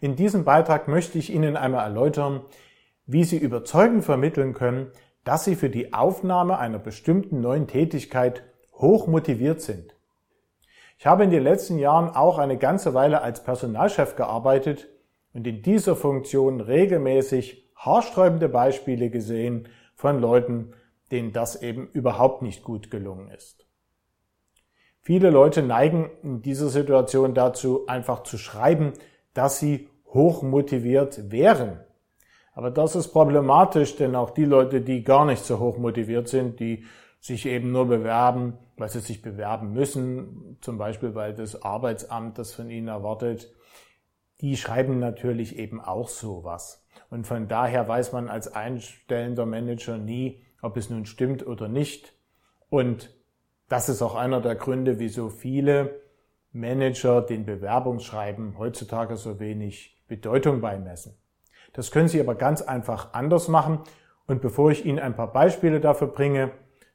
In diesem Beitrag möchte ich Ihnen einmal erläutern, wie Sie überzeugend vermitteln können, dass Sie für die Aufnahme einer bestimmten neuen Tätigkeit hoch motiviert sind. Ich habe in den letzten Jahren auch eine ganze Weile als Personalchef gearbeitet und in dieser Funktion regelmäßig haarsträubende Beispiele gesehen von Leuten, denen das eben überhaupt nicht gut gelungen ist. Viele Leute neigen in dieser Situation dazu, einfach zu schreiben, dass sie hoch motiviert wären. Aber das ist problematisch, denn auch die Leute, die gar nicht so hoch motiviert sind, die sich eben nur bewerben, weil sie sich bewerben müssen, zum Beispiel weil das Arbeitsamt das von ihnen erwartet, die schreiben natürlich eben auch sowas. Und von daher weiß man als einstellender Manager nie, ob es nun stimmt oder nicht. Und das ist auch einer der Gründe, wieso viele Manager den Bewerbungsschreiben heutzutage so wenig Bedeutung beimessen. Das können Sie aber ganz einfach anders machen. Und bevor ich Ihnen ein paar Beispiele dafür bringe,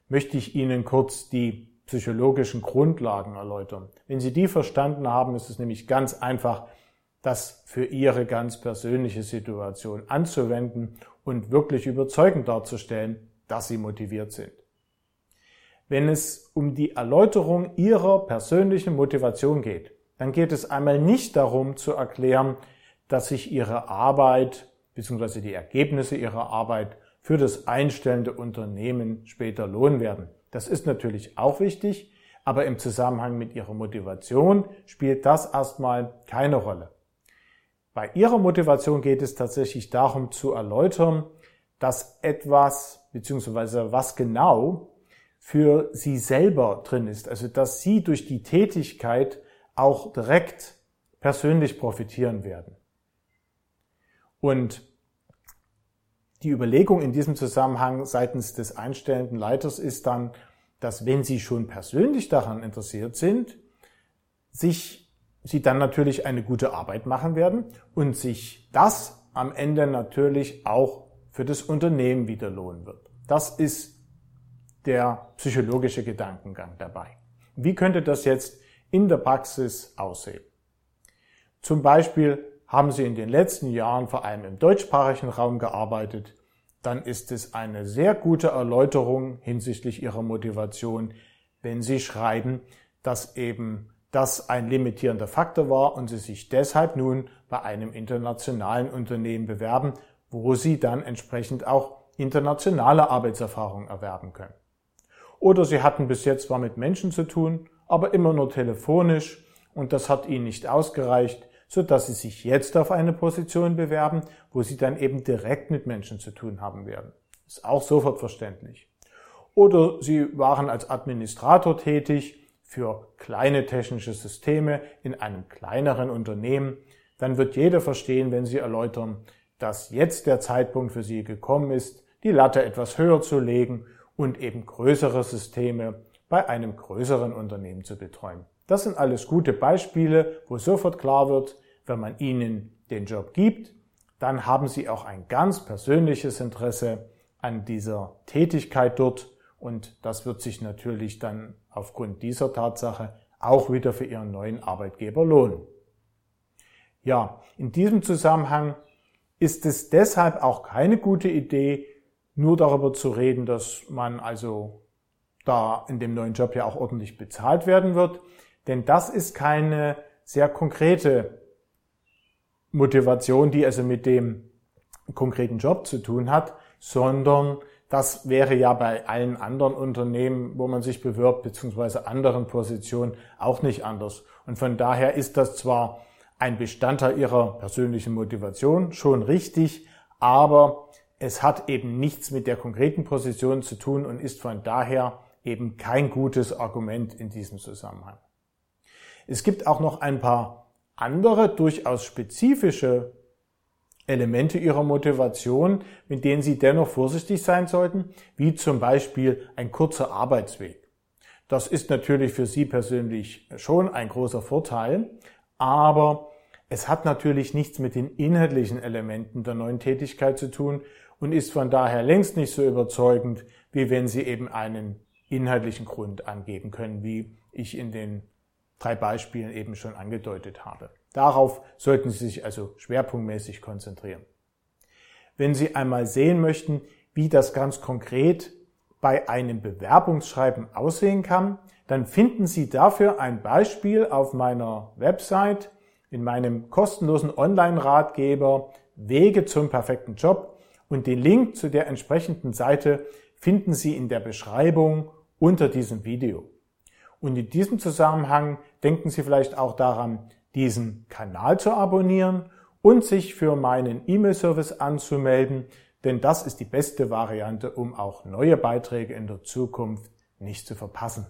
möchte ich Ihnen kurz die psychologischen Grundlagen erläutern. Wenn Sie die verstanden haben, ist es nämlich ganz einfach, das für Ihre ganz persönliche Situation anzuwenden und wirklich überzeugend darzustellen, dass Sie motiviert sind. Wenn es um die Erläuterung Ihrer persönlichen Motivation geht, dann geht es einmal nicht darum zu erklären, dass sich Ihre Arbeit bzw. die Ergebnisse Ihrer Arbeit für das einstellende Unternehmen später lohnen werden. Das ist natürlich auch wichtig, aber im Zusammenhang mit Ihrer Motivation spielt das erstmal keine Rolle. Bei Ihrer Motivation geht es tatsächlich darum zu erläutern, dass etwas bzw. was genau für sie selber drin ist. Also dass sie durch die Tätigkeit auch direkt persönlich profitieren werden. Und die Überlegung in diesem Zusammenhang seitens des einstellenden Leiters ist dann, dass wenn Sie schon persönlich daran interessiert sind, sich Sie dann natürlich eine gute Arbeit machen werden und sich das am Ende natürlich auch für das Unternehmen wieder lohnen wird. Das ist der psychologische Gedankengang dabei. Wie könnte das jetzt in der Praxis aussehen? Zum Beispiel haben Sie in den letzten Jahren vor allem im deutschsprachigen Raum gearbeitet, dann ist es eine sehr gute Erläuterung hinsichtlich Ihrer Motivation, wenn Sie schreiben, dass eben das ein limitierender Faktor war und Sie sich deshalb nun bei einem internationalen Unternehmen bewerben, wo Sie dann entsprechend auch internationale Arbeitserfahrung erwerben können. Oder sie hatten bis jetzt zwar mit Menschen zu tun, aber immer nur telefonisch und das hat ihnen nicht ausgereicht, so dass sie sich jetzt auf eine Position bewerben, wo sie dann eben direkt mit Menschen zu tun haben werden. Ist auch sofort verständlich. Oder sie waren als Administrator tätig für kleine technische Systeme in einem kleineren Unternehmen. Dann wird jeder verstehen, wenn sie erläutern, dass jetzt der Zeitpunkt für sie gekommen ist, die Latte etwas höher zu legen und eben größere Systeme bei einem größeren Unternehmen zu betreuen. Das sind alles gute Beispiele, wo sofort klar wird, wenn man ihnen den Job gibt, dann haben sie auch ein ganz persönliches Interesse an dieser Tätigkeit dort und das wird sich natürlich dann aufgrund dieser Tatsache auch wieder für ihren neuen Arbeitgeber lohnen. Ja, in diesem Zusammenhang ist es deshalb auch keine gute Idee, nur darüber zu reden, dass man also da in dem neuen Job ja auch ordentlich bezahlt werden wird. Denn das ist keine sehr konkrete Motivation, die also mit dem konkreten Job zu tun hat, sondern das wäre ja bei allen anderen Unternehmen, wo man sich bewirbt, beziehungsweise anderen Positionen auch nicht anders. Und von daher ist das zwar ein Bestandteil ihrer persönlichen Motivation, schon richtig, aber es hat eben nichts mit der konkreten Position zu tun und ist von daher eben kein gutes Argument in diesem Zusammenhang. Es gibt auch noch ein paar andere, durchaus spezifische Elemente ihrer Motivation, mit denen Sie dennoch vorsichtig sein sollten, wie zum Beispiel ein kurzer Arbeitsweg. Das ist natürlich für Sie persönlich schon ein großer Vorteil, aber es hat natürlich nichts mit den inhaltlichen Elementen der neuen Tätigkeit zu tun und ist von daher längst nicht so überzeugend, wie wenn Sie eben einen inhaltlichen Grund angeben können, wie ich in den drei Beispielen eben schon angedeutet habe. Darauf sollten Sie sich also schwerpunktmäßig konzentrieren. Wenn Sie einmal sehen möchten, wie das ganz konkret bei einem Bewerbungsschreiben aussehen kann, dann finden Sie dafür ein Beispiel auf meiner Website in meinem kostenlosen Online-Ratgeber Wege zum perfekten Job und den Link zu der entsprechenden Seite finden Sie in der Beschreibung unter diesem Video. Und in diesem Zusammenhang denken Sie vielleicht auch daran, diesen Kanal zu abonnieren und sich für meinen E-Mail-Service anzumelden, denn das ist die beste Variante, um auch neue Beiträge in der Zukunft nicht zu verpassen.